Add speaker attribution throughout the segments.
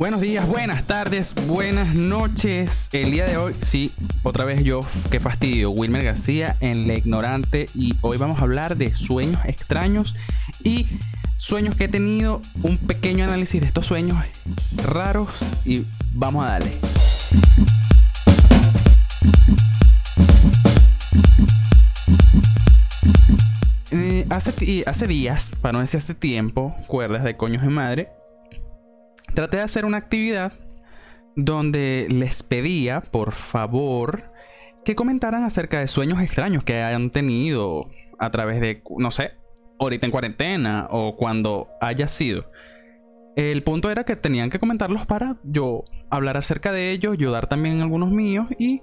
Speaker 1: Buenos días, buenas tardes, buenas noches. El día de hoy, sí, otra vez yo, qué fastidio, Wilmer García en La Ignorante y hoy vamos a hablar de sueños extraños y sueños que he tenido, un pequeño análisis de estos sueños raros y vamos a darle. Eh, hace, hace días, para no decir hace tiempo, cuerdas de coños de madre, traté de hacer una actividad donde les pedía, por favor, que comentaran acerca de sueños extraños que hayan tenido a través de, no sé, ahorita en cuarentena o cuando haya sido. El punto era que tenían que comentarlos para yo hablar acerca de ellos, yo dar también algunos míos y,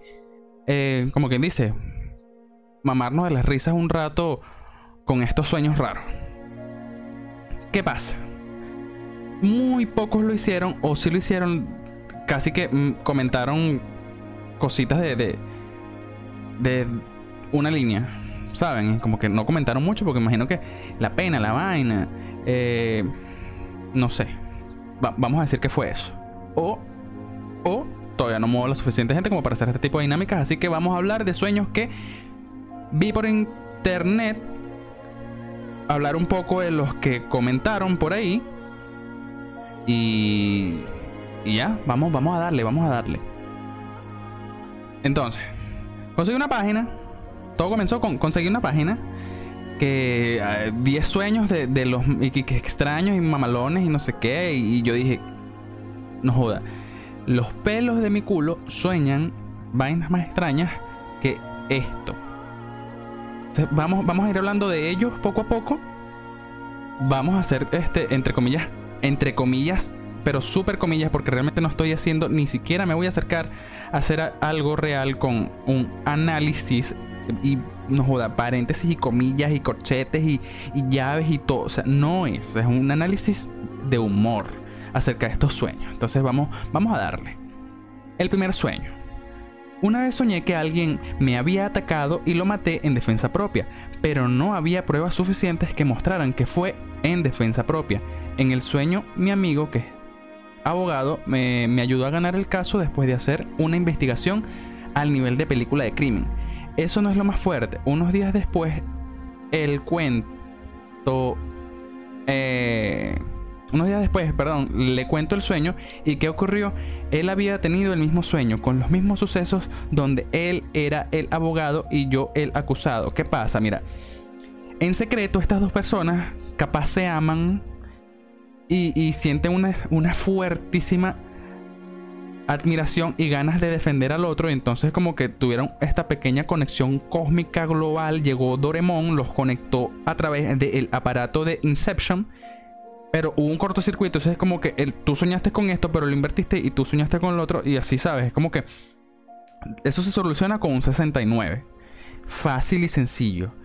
Speaker 1: eh, como quien dice, mamarnos de las risas un rato con estos sueños raros. ¿Qué pasa? Muy pocos lo hicieron, o si lo hicieron, casi que mm, comentaron cositas de, de, de una línea. ¿Saben? Como que no comentaron mucho porque imagino que la pena, la vaina, eh, no sé. vamos a decir que fue eso. O, o todavía no muevo la suficiente gente como para hacer este tipo de dinámicas. Así que vamos a hablar de sueños que vi por internet. Hablar un poco de los que comentaron por ahí y, y ya, vamos, vamos a darle, vamos a darle. Entonces, conseguí una página. Todo comenzó con conseguir una página que 10 eh, sueños de, los extraños y mamalones y no sé qué. Y, yo dije, no joda, los pelos de mi culo sueñan vainas más extrañas que esto. vamos, vamos a ir hablando de ellos poco a poco. Vamos a hacer, este, entre comillas, entre comillas, pero súper comillas, porque realmente no estoy haciendo, ni siquiera me voy a acercar a hacer algo real con un análisis y no joda, paréntesis y comillas y corchetes y, llaves y todo. O sea, no es, es un análisis de humor acerca de estos sueños. Entonces vamos, vamos a darle. El primer sueño. Una vez soñé que alguien me había atacado y lo maté en defensa propia, pero no había pruebas suficientes que mostraran que fue en defensa propia. En el sueño, mi amigo, que es abogado, me, ayudó a ganar el caso después de hacer una investigación al nivel de película de crimen. Eso no es lo más fuerte. Unos días después, el cuento... Eh, unos días después, perdón, le cuento el sueño y qué ocurrió. Él había tenido el mismo sueño, con los mismos sucesos, donde él era el abogado y yo el acusado. ¿Qué pasa? Mira, en secreto estas dos personas capaz se aman y, sienten una, fuertísima admiración y ganas de defender al otro. Y entonces como que tuvieron esta pequeña conexión cósmica global. Llegó Doremon, los conectó a través del aparato de Inception. Pero hubo un cortocircuito. Entonces es como que el, tú soñaste con esto, pero lo invertiste y tú soñaste con el otro. Y así sabes. Es como que eso se soluciona con un 69. Fácil y sencillo.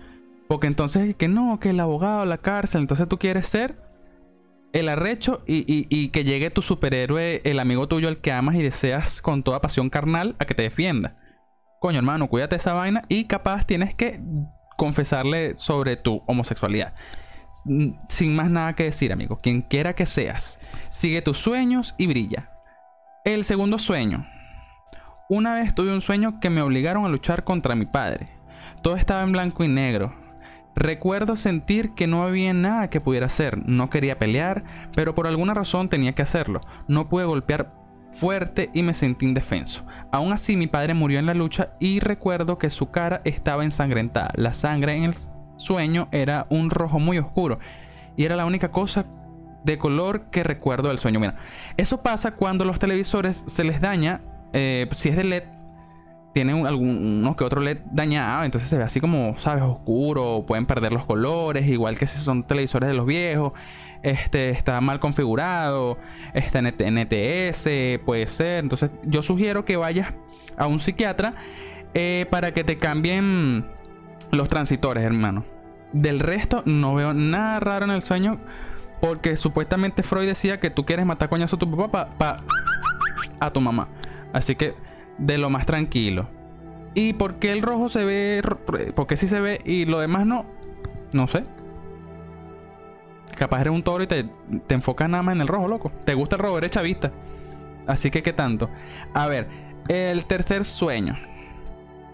Speaker 1: Porque entonces que no, que el abogado, la cárcel. Entonces tú quieres ser el arrecho y, que llegue tu superhéroe, el amigo tuyo al que amas y deseas con toda pasión carnal a que te defienda. Coño, hermano, cuídate esa vaina y capaz tienes que confesarle sobre tu homosexualidad. Sin más nada que decir, amigo. Quien quiera que seas, sigue tus sueños y brilla. El segundo sueño. Una vez tuve un sueño que me obligaron a luchar contra mi padre. Todo estaba en blanco y negro. Recuerdo sentir que no había nada que pudiera hacer, no quería pelear, pero por alguna razón tenía que hacerlo. No pude golpear fuerte y me sentí indefenso. Aún así mi padre murió en la lucha y recuerdo que su cara estaba ensangrentada. La sangre en el sueño era un rojo muy oscuro y era la única cosa de color que recuerdo del sueño. Mira, eso pasa cuando los televisores se les daña, eh, si es de LED, tienen algunos que otro LED dañado, entonces se ve así como, sabes, oscuro, pueden perder los colores, igual que si son televisores de los viejos, este está mal configurado, está en NTS, puede ser, entonces yo sugiero que vayas a un psiquiatra eh, para que te cambien los transitores, hermano. Del resto no veo nada raro en el sueño, porque supuestamente Freud decía que tú quieres matar coñazo a tu papá a tu mamá. Así que de lo más tranquilo. ¿Y por qué el rojo se ve? ¿Por qué sí se ve y lo demás no? No sé. Capaz eres un toro y te, te enfocas nada más en el rojo, loco. ¿Te gusta el rojo? Eres chavista. Así que, ¿qué tanto? A ver, el tercer sueño.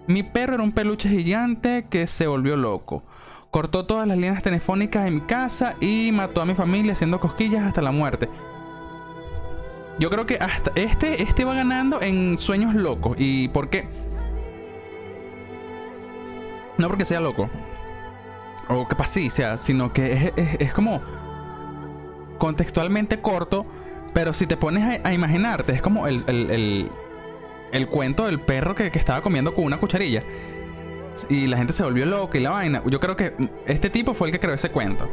Speaker 1: Mi perro era un peluche gigante que se volvió loco. Cortó todas las líneas telefónicas en mi casa y mató a mi familia haciendo cosquillas hasta la muerte. Yo creo que hasta este, este va ganando en sueños locos. ¿Y por qué? No porque sea loco. O que sí sea, sino que es, como contextualmente corto. Pero si te pones a, imaginarte, es como el, el, cuento del perro que, que estaba comiendo con una cucharilla y la gente se volvió loca y la vaina. Yo creo que este tipo fue el que creó ese cuento.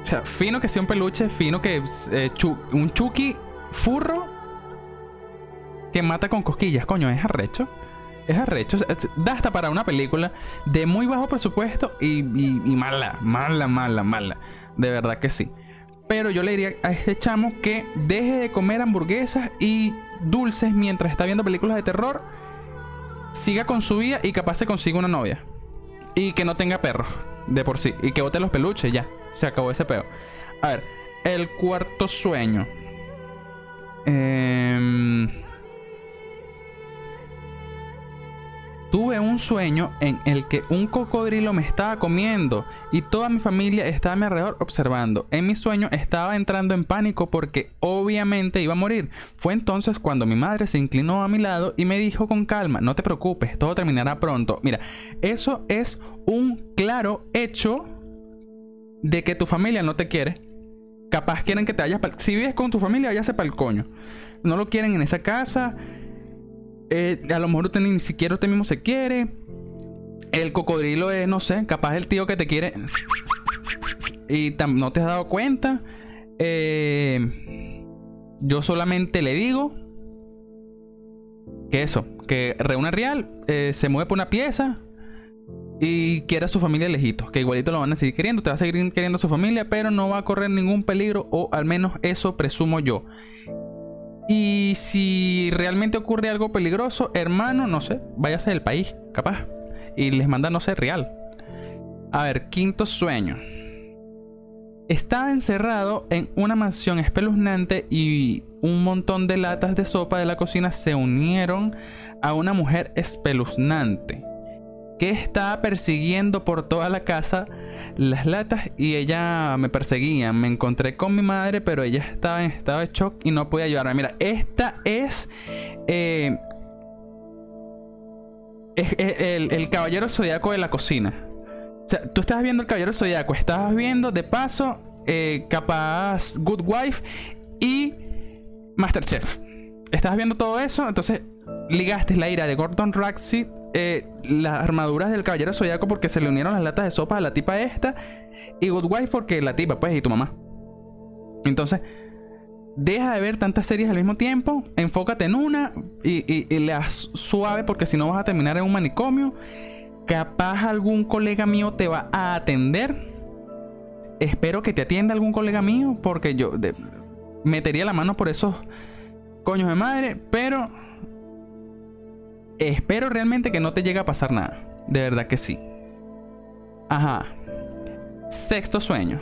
Speaker 1: O sea, fino que sea un peluche, fino que eh, un Chucky furro que mata con cosquillas, coño, es arrecho. Es arrecho. Da hasta para una película de muy bajo presupuesto y, y mala, mala, mala, mala. De verdad que sí. Pero yo le diría a este chamo que deje de comer hamburguesas y dulces mientras está viendo películas de terror siga con su vida y capaz se consiga una novia. Y que no tenga perros de por sí. Y que bote los peluches, ya. Se acabó ese peo. A ver, el cuarto sueño. Un sueño en el que un cocodrilo me estaba comiendo y toda mi familia estaba a mi alrededor observando. En mi sueño estaba entrando en pánico porque obviamente iba a morir. Fue entonces cuando mi madre se inclinó a mi lado y me dijo con calma, no te preocupes, todo terminará pronto. Mira, eso es un claro hecho de que tu familia no te quiere. Capaz quieren que te vayas... Si vives con tu familia, váyase para el coño. No lo quieren en esa casa eh, a lo mejor usted ni siquiera usted mismo se quiere. El cocodrilo es, no sé, capaz el tío que te quiere. Y no te has dado cuenta. Eh, yo solamente le digo que eso, que reúne real, eh, se mueve por una pieza y quiere a su familia lejito. Que igualito lo van a seguir queriendo, te va a seguir queriendo a su familia, pero no va a correr ningún peligro, o al menos eso presumo yo. Y si realmente ocurre algo peligroso, hermano, no sé, váyase del país, capaz. Y les manda, no sé, real. A ver, quinto sueño. Estaba encerrado en una mansión espeluznante y un montón de latas de sopa de la cocina se unieron a una mujer espeluznante que estaba persiguiendo por toda la casa las latas y ella me perseguía. Me encontré con mi madre, pero ella estaba en estado de shock y no podía ayudarme. Mira, esta es, eh, es, el, caballero zodiaco de la cocina. O sea, tú estabas viendo el caballero zodiaco, estabas viendo de paso eh, capaz Good Wife y Masterchef. Estabas viendo todo eso, entonces ligaste la ira de Gordon Ramsay eh, las armaduras del caballero zodiaco porque se le unieron las latas de sopa a la tipa esta. Y Good porque la tipa, pues, y tu mamá. Entonces, deja de ver tantas series al mismo tiempo. Enfócate en una y, y, das suave porque si no vas a terminar en un manicomio. Capaz algún colega mío te va a atender. Espero que te atienda algún colega mío porque yo metería la mano por esos coños de madre. Pero Espero realmente que no te llegue a pasar nada. De verdad que sí. Ajá. Sexto sueño.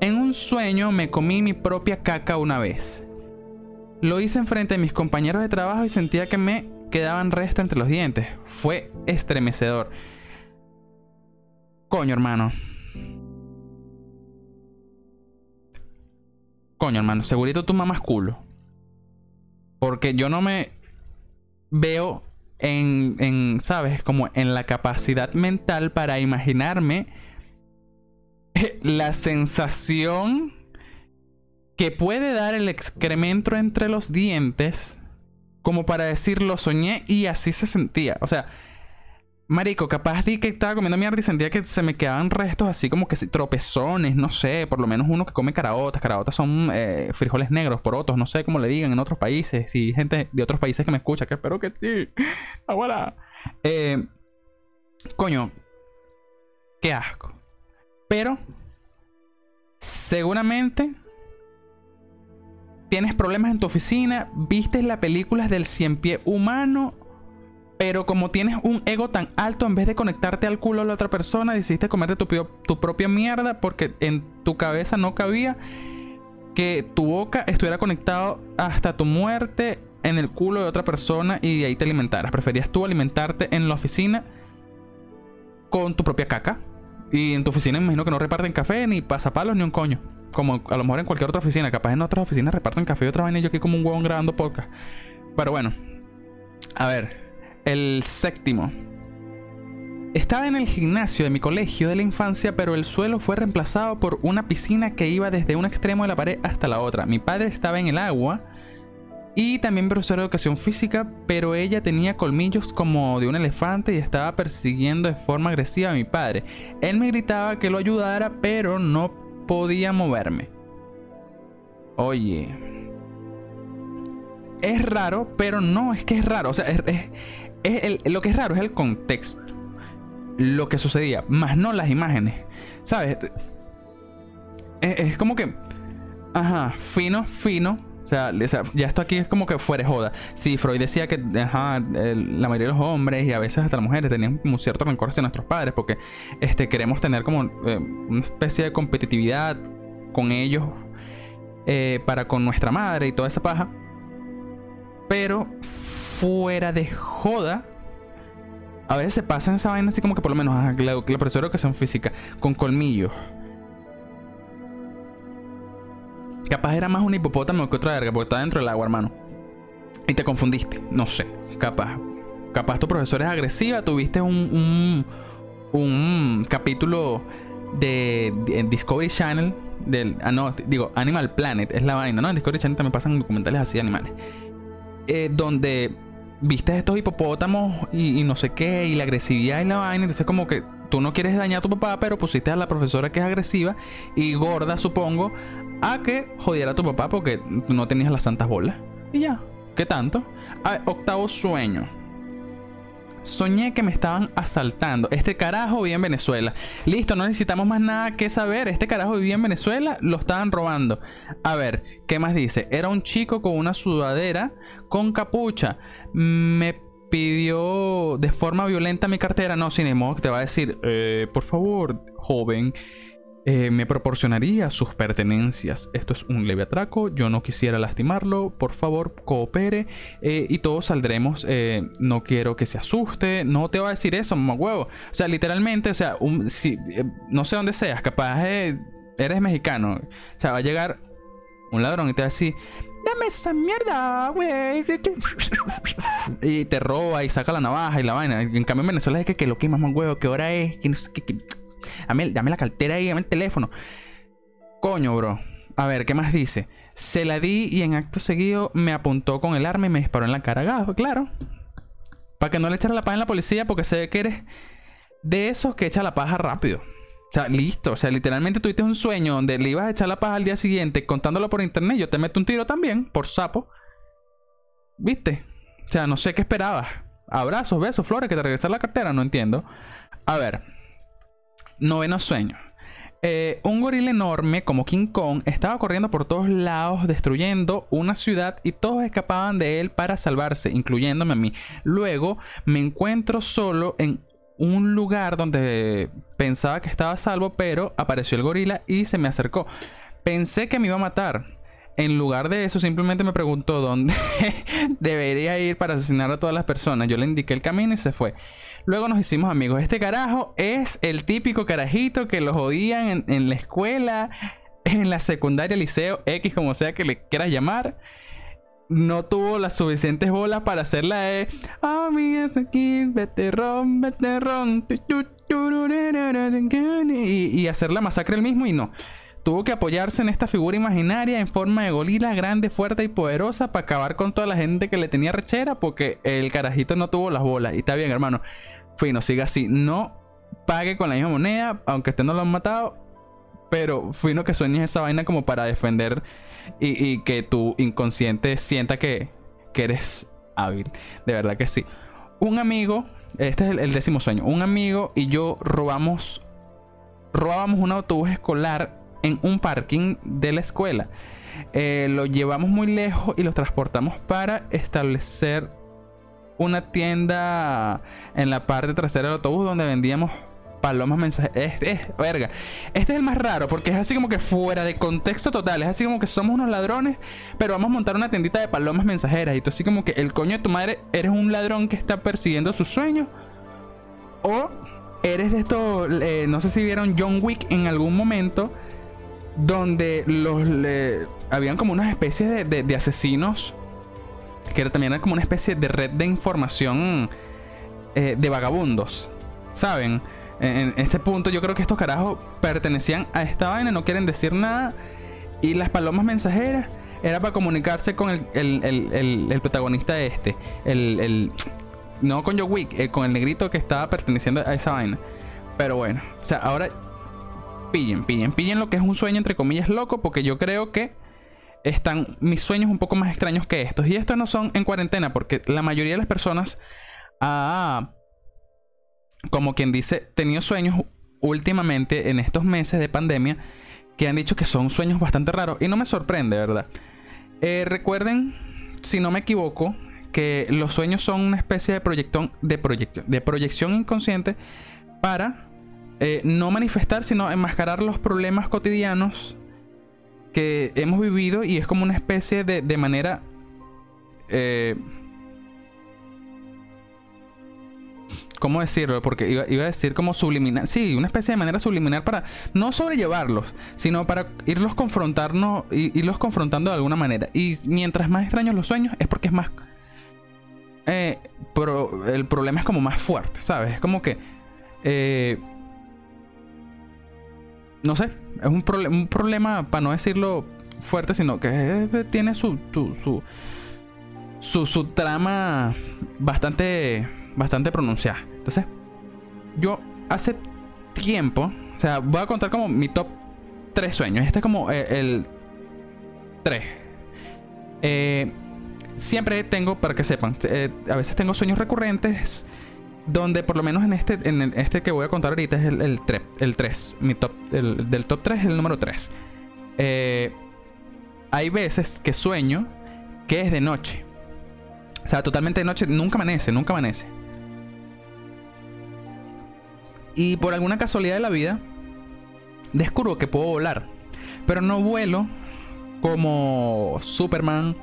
Speaker 1: En un sueño me comí mi propia caca una vez. Lo hice enfrente de mis compañeros de trabajo y sentía que me quedaban restos entre los dientes. Fue estremecedor. Coño, hermano. Coño, hermano. Segurito tu mamá es culo. Porque yo no me veo en, en, ¿sabes? Como en la capacidad mental para imaginarme la sensación que puede dar el excremento entre los dientes como para decir lo soñé y así se sentía. O sea, Marico, capaz de que estaba comiendo mierda y sentía que se me quedaban restos así como que tropezones, no sé, por lo menos uno que come caraotas. Caraotas son eh, frijoles negros, porotos, no sé cómo le digan en otros países. Y gente de otros países que me escucha, que espero que sí. Abuela. Eh, coño, qué asco. Pero, seguramente tienes problemas en tu oficina, viste las películas del cien pie humano pero como tienes un ego tan alto, en vez de conectarte al culo a la otra persona, decidiste comerte tu, propia mierda porque en tu cabeza no cabía que tu boca estuviera conectado hasta tu muerte en el culo de otra persona y ahí te alimentaras. ¿Preferías tú alimentarte en la oficina con tu propia caca? Y en tu oficina imagino que no reparten café, ni pasapalos, ni un coño. Como a lo mejor en cualquier otra oficina. Capaz en otras oficinas reparten café y otra vaina y yo aquí como un huevón grabando podcast. Pero bueno. A ver. El séptimo. Estaba en el gimnasio de mi colegio de la infancia, pero el suelo fue reemplazado por una piscina que iba desde un extremo de la pared hasta la otra. Mi padre estaba en el agua y también profesor de educación física, pero ella tenía colmillos como de un elefante y estaba persiguiendo de forma agresiva a mi padre. Él me gritaba que lo ayudara, pero no podía moverme. Oye. Es raro, pero no es que es raro. O sea, es, lo que es raro es el contexto. Lo que sucedía, más no las imágenes. ¿Sabes? es como que... Ajá, fino, fino o sea, ya esto aquí es como que fuera joda. Sí, Freud decía que la mayoría de los hombres y a veces hasta las mujeres tenían un cierto rencor hacia nuestros padres porque este, queremos tener como eh, una especie de competitividad con ellos eh, para con nuestra madre y toda esa paja. Pero fuera de joda, a veces se pasa en esa vaina así como que por lo menos la, profesora de educación física con colmillos Capaz era más un hipopótamo que otra verga, porque está dentro del agua, hermano. Y te confundiste. No sé. Capaz. Capaz tu profesor es agresiva. Tuviste un, un, capítulo de, Discovery Channel. Del, ah, no, digo, Animal Planet es la vaina, ¿no? En Discovery Channel también pasan documentales así de animales. Eh, donde viste estos hipopótamos y, no sé qué, y la agresividad y la vaina. Entonces, como que tú no quieres dañar a tu papá, pero pusiste a la profesora que es agresiva y gorda, supongo, a que jodiera a tu papá porque no tenías las santas bolas. Y ya, ¿qué tanto? octavo sueño. Soñé que me estaban asaltando. Este carajo vivía en Venezuela. Listo, no necesitamos más nada que saber. Este carajo vivía en Venezuela, lo estaban robando. A ver, ¿qué más dice? Era un chico con una sudadera con capucha. Me pidió de forma violenta mi cartera. No, sin embargo, te va a decir, eh, por favor, joven. Eh, me proporcionaría sus pertenencias. Esto es un leve atraco, yo no quisiera lastimarlo, por favor coopere eh, y todos saldremos. Eh, no quiero que se asuste, no te va a decir eso, mamá huevo. O sea, literalmente, o sea, si, no sé dónde seas, capaz eres mexicano. O sea, va a llegar un ladrón y te va a decir, dame esa mierda, güey. Y te roba y saca la navaja y la vaina. En cambio en Venezuela es que, que lo que mamá huevo, qué hora es, que no Dame, la cartera ahí, dame el teléfono. Coño, bro. A ver, ¿qué más dice? Se la di y en acto seguido me apuntó con el arma y me disparó en la cara. claro. Para que no le echara la paja en la policía porque sé que eres de esos que echa la paja rápido. O sea, listo. O sea, literalmente tuviste un sueño donde le ibas a echar la paja al día siguiente contándolo por internet. Yo te meto un tiro también, por sapo. ¿Viste? O sea, no sé qué esperabas. Abrazos, besos, flores, que te regresar la cartera, no entiendo. A ver, Noveno sueño. Eh, un gorila enorme como King Kong estaba corriendo por todos lados destruyendo una ciudad y todos escapaban de él para salvarse, incluyéndome a mí. Luego me encuentro solo en un lugar donde pensaba que estaba salvo, pero apareció el gorila y se me acercó. Pensé que me iba a matar, en lugar de eso, simplemente me preguntó dónde debería ir para asesinar a todas las personas. Yo le indiqué el camino y se fue. Luego nos hicimos amigos. Este carajo es el típico carajito que los odian en, la escuela, en la secundaria, liceo, X, como sea que le quieras llamar. No tuvo las suficientes bolas para hacer la de Amigas aquí, veterón, veterón. Y, y hacer la masacre el mismo y no. Tuvo que apoyarse en esta figura imaginaria en forma de gorila grande, fuerte y poderosa para acabar con toda la gente que le tenía rechera porque el carajito no tuvo las bolas. Y está bien, hermano. Fino, siga así. No pague con la misma moneda, aunque usted no lo han matado. Pero fino que sueñes esa vaina como para defender y, que tu inconsciente sienta que, que, eres hábil. De verdad que sí. Un amigo, este es el, el décimo sueño. Un amigo y yo robamos, robábamos un autobús escolar en un parking de la escuela. Eh, lo llevamos muy lejos y lo transportamos para establecer una tienda en la parte trasera del autobús donde vendíamos palomas mensajeras. Es, verga. Este es el más raro porque es así como que fuera de contexto total. Es así como que somos unos ladrones, pero vamos a montar una tendita de palomas mensajeras. Y tú así como que el coño de tu madre eres un ladrón que está persiguiendo sus sueños. O eres de estos. Eh, no sé si vieron John Wick en algún momento. Donde los. habían como unas especies de, asesinos. Que también era como una especie de red de información. Eh, de vagabundos. ¿Saben? En, este punto yo creo que estos carajos pertenecían a esta vaina, no quieren decir nada. Y las palomas mensajeras era para comunicarse con el, el, protagonista de este. El, no con Joe Wick, eh, con el negrito que estaba perteneciendo a esa vaina. Pero bueno, o sea, ahora pillen, pillen, pillen lo que es un sueño entre comillas loco, porque yo creo que están mis sueños un poco más extraños que estos. Y estos no son en cuarentena, porque la mayoría de las personas ha como quien dice, tenido sueños últimamente en estos meses de pandemia que han dicho que son sueños bastante raros y no me sorprende, ¿verdad? Eh, recuerden, si no me equivoco, que los sueños son una especie de proyección, de, de proyección inconsciente para eh, no manifestar, sino enmascarar los problemas cotidianos que hemos vivido y es como una especie de, de manera... Eh, ¿Cómo decirlo? Porque iba, a decir como subliminal. Sí, una especie de manera subliminal para no sobrellevarlos, sino para irlos confrontarnos, irlos confrontando de alguna manera. Y mientras más extraños los sueños, es porque es más. Eh, pero el problema es como más fuerte, ¿sabes? Es como que. No sé, es un, un problema, para no decirlo fuerte, sino que tiene su, su, su, su trama bastante bastante pronunciada. Entonces, yo hace tiempo, o sea, voy a contar como mi top 3 sueños. Este es como eh, el 3. Eh, siempre tengo, para que sepan, eh, a veces tengo sueños recurrentes donde por lo menos en este, en este que voy a contar ahorita es el, el, el 3. Mi top, el, del top 3 es el número 3. hay veces que sueño que es de noche. O sea, totalmente de noche, nunca amanece, nunca amanece. Y por alguna casualidad de la vida, descubro que puedo volar. Pero no vuelo como Superman,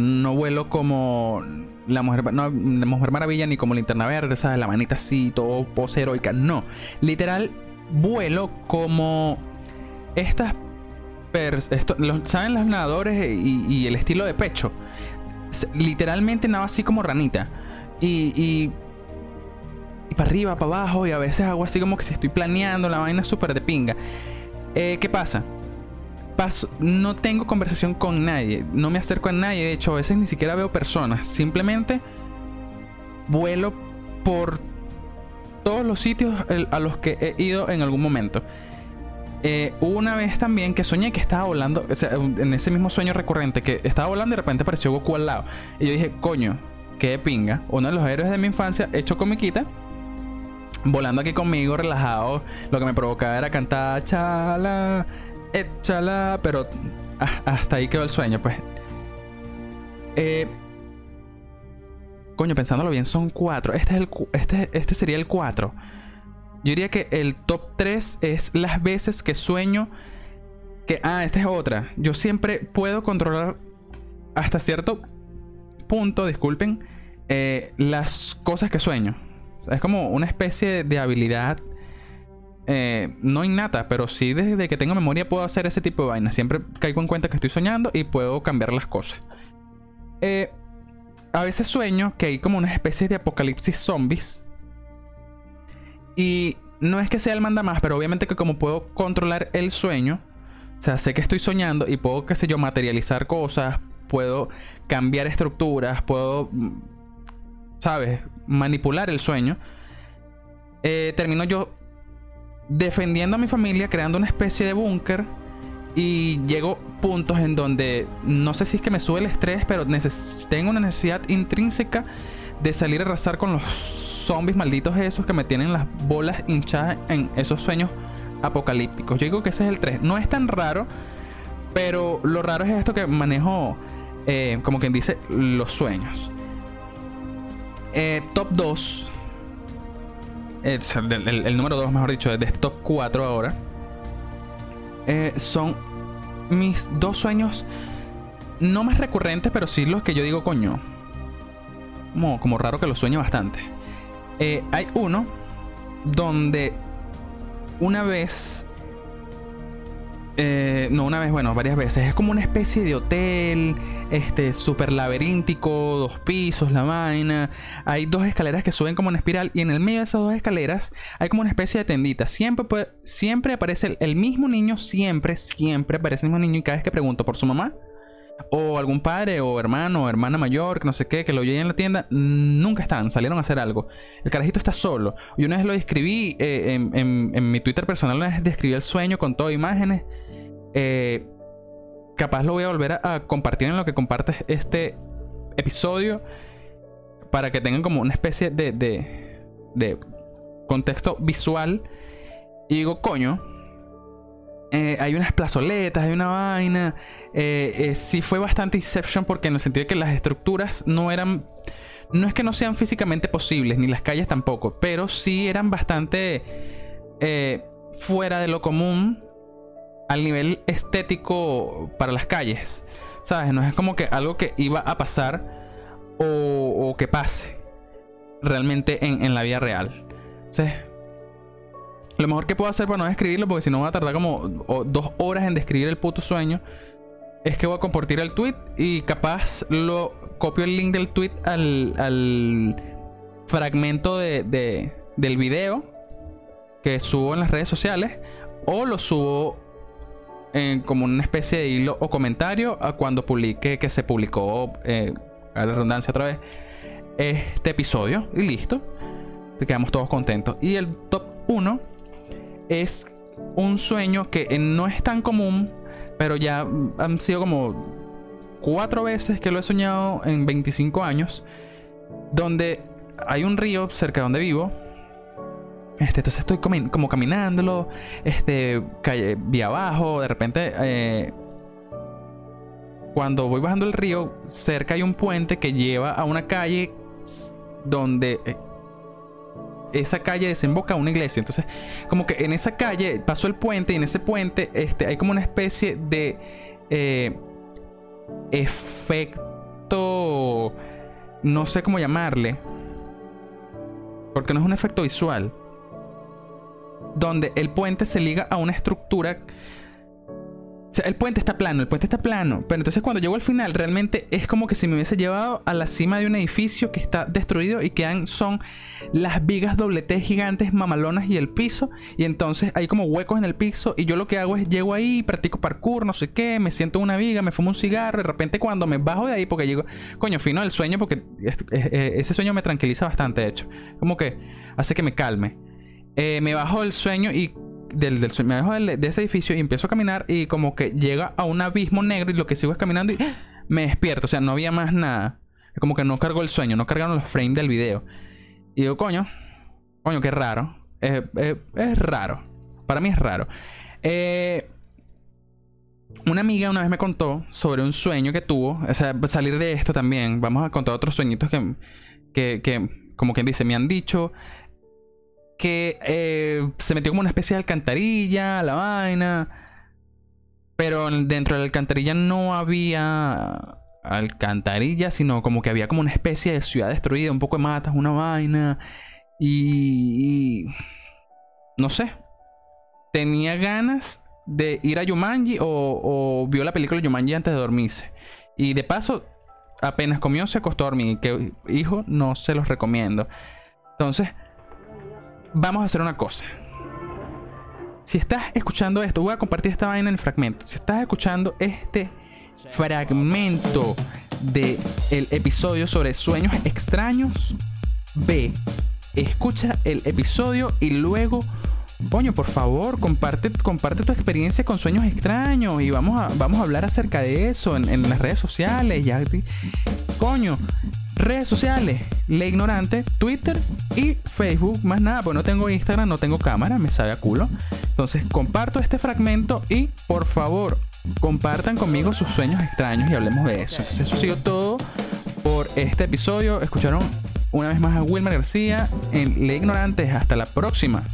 Speaker 1: no vuelo como la mujer, la mujer Maravilla, ni como Linterna Verde, ¿sabes? La manita así, todo pose heroica. No. Literal, vuelo como estas. Esto, ¿Saben los nadadores y, el estilo de pecho? Literalmente nada así como ranita. y y para arriba, para abajo, y a veces hago así como que si estoy planeando, la vaina súper de pinga. Eh, ¿Qué pasa? No tengo conversación con nadie, no me acerco a nadie, de hecho a veces ni siquiera veo personas, simplemente vuelo por todos los sitios a los que he ido en algún momento. Eh, una vez también que soñé que estaba volando, en ese mismo sueño recurrente, que estaba volando y de repente apareció Goku al lado. Y yo dije, coño, qué pinga, uno de los héroes de mi infancia hecho comiquita volando aquí conmigo, relajado. Lo que me provocaba era cantar chala, échala, pero ah, hasta ahí quedó el sueño, pues. Eh, coño, pensándolo bien, son cuatro. Este, es el, este, este sería el cuatro. Yo diría que el top 3 es las veces que sueño. Que, ah, esta es otra. Yo siempre puedo controlar hasta cierto punto, disculpen, eh, las cosas que sueño es como una especie de habilidad. Eh, no innata, pero sí desde que tengo memoria puedo hacer ese tipo de vainas. Siempre caigo en cuenta que estoy soñando y puedo cambiar las cosas. Eh, a veces sueño que hay como una especie de apocalipsis zombies. Y no es que sea el manda más, pero obviamente que como puedo controlar el sueño, o sea, sé que estoy soñando y puedo, qué sé yo, materializar cosas, puedo cambiar estructuras, puedo ¿sabes? Manipular el sueño. Eh, termino yo defendiendo a mi familia, creando una especie de búnker. Y llego puntos en donde no sé si es que me sube el estrés, pero tengo una necesidad intrínseca de salir a arrasar con los zombies malditos esos que me tienen las bolas hinchadas en esos sueños apocalípticos. Yo digo que ese es el 3. No es tan raro, pero lo raro es esto que manejo, eh, como quien dice, los sueños. Eh, top 2. Eh, el, número 2, mejor dicho, de este top 4 ahora, eh, son mis dos sueños, no más recurrentes, pero sí los que yo digo, coño, como, como raro que lo sueño bastante. Eh, hay uno donde una vez eh, no, una vez, bueno, varias veces. Es como una especie de hotel, este, súper laberíntico, dos pisos, la vaina. Hay dos escaleras que suben como en espiral y en el medio de esas dos escaleras hay como una especie de tendita. Siempre, siempre aparece el, mismo niño, siempre, siempre aparece el mismo niño y cada vez que pregunto por su mamá o algún padre o hermano o hermana mayor, que no sé qué, que lo oye en la tienda, nunca están, salieron a hacer algo. El carajito está solo. Y una vez lo describí eh, en, mi Twitter personal, una vez describí el sueño con todo imágenes. Eh, capaz lo voy a volver a, compartir en lo que compartes este episodio para que tengan como una especie de, de, de contexto visual. Y digo, coño, eh, hay unas plazoletas, hay una vaina. Eh, eh, sí fue bastante Inception porque en el sentido de que las estructuras no eran... No es que no sean físicamente posibles, ni las calles tampoco, pero sí eran bastante fuera de lo común al nivel estético para las calles. ¿Sabes? No es como que algo que iba a pasar o, que pase realmente en, en la vida real. ¿Sí? Lo mejor que puedo hacer para no describirlo, porque si no va a tardar como dos horas en describir el puto sueño, es que voy a compartir el tweet y capaz lo copio el link del tweet al, fragmento de, del video que subo en las redes sociales o lo subo en como una especie de hilo o comentario a cuando publique que se publicó eh, a la redundancia otra vez este episodio y listo. Quedamos todos contentos. Y el top 1 es un sueño que no es tan común, pero ya han sido como cuatro veces que lo he soñado en 25 años, donde hay un río cerca de donde vivo. Este, entonces estoy como, caminándolo, este, calle, vía abajo, de repente, eh, cuando voy bajando el río, cerca hay un puente que lleva a una calle donde eh, esa calle desemboca a una iglesia. Entonces, como que en esa calle pasó el puente y en ese puente este, hay como una especie de eh, efecto, no sé cómo llamarle, porque no es un efecto visual, donde el puente se liga a una estructura el puente está plano, el puente está plano. Pero entonces cuando llego al final, realmente es como que si me hubiese llevado a la cima de un edificio que está destruido y quedan son las vigas doble T gigantes, mamalonas y el piso. Y entonces hay como huecos en el piso. Y yo lo que hago es llego ahí, practico parkour, no sé qué, me siento en una viga, me fumo un cigarro. De repente cuando me bajo de ahí, porque llego, coño, fino del sueño, porque ese sueño me tranquiliza bastante, de hecho. Como que hace que me calme. Eh, me bajo del sueño y del, del me dejo de, ese edificio y empiezo a caminar y como que llega a un abismo negro y lo que sigo es caminando y me despierto. O sea, no había más nada. Como que no cargó el sueño, no cargaron los frames del video. Y digo, coño, coño, qué raro. Es, raro. Para mí es raro. Eh, una amiga una vez me contó sobre un sueño que tuvo. O sea, salir de esto también. Vamos a contar otros sueñitos que, que, que como quien dice, me han dicho que eh, se metió como una especie de alcantarilla, la vaina. Pero dentro de la alcantarilla no había alcantarilla, sino como que había como una especie de ciudad destruida, un poco de matas, una vaina. Y, no sé. Tenía ganas de ir a Yumanji o, o, vio la película Yumanji antes de dormirse. Y de paso, apenas comió, se acostó a dormir. Que hijo, no se los recomiendo. Entonces, vamos a hacer una cosa. Si estás escuchando esto, voy a compartir esta vaina en el fragmento. Si estás escuchando este fragmento del el episodio sobre sueños extraños, ve, escucha el episodio y luego, coño, por favor, comparte, comparte tu experiencia con sueños extraños y vamos a, vamos a hablar acerca de eso en, en las redes sociales. Ya, coño, Redes sociales, Le Ignorante, Twitter y Facebook. Más nada, pues no tengo Instagram, no tengo cámara, me sabe a culo. Entonces comparto este fragmento y por favor compartan conmigo sus sueños extraños y hablemos de eso. Entonces eso ha sido todo por este episodio. Escucharon una vez más a Wilmer García en Le Ignorantes. Hasta la próxima.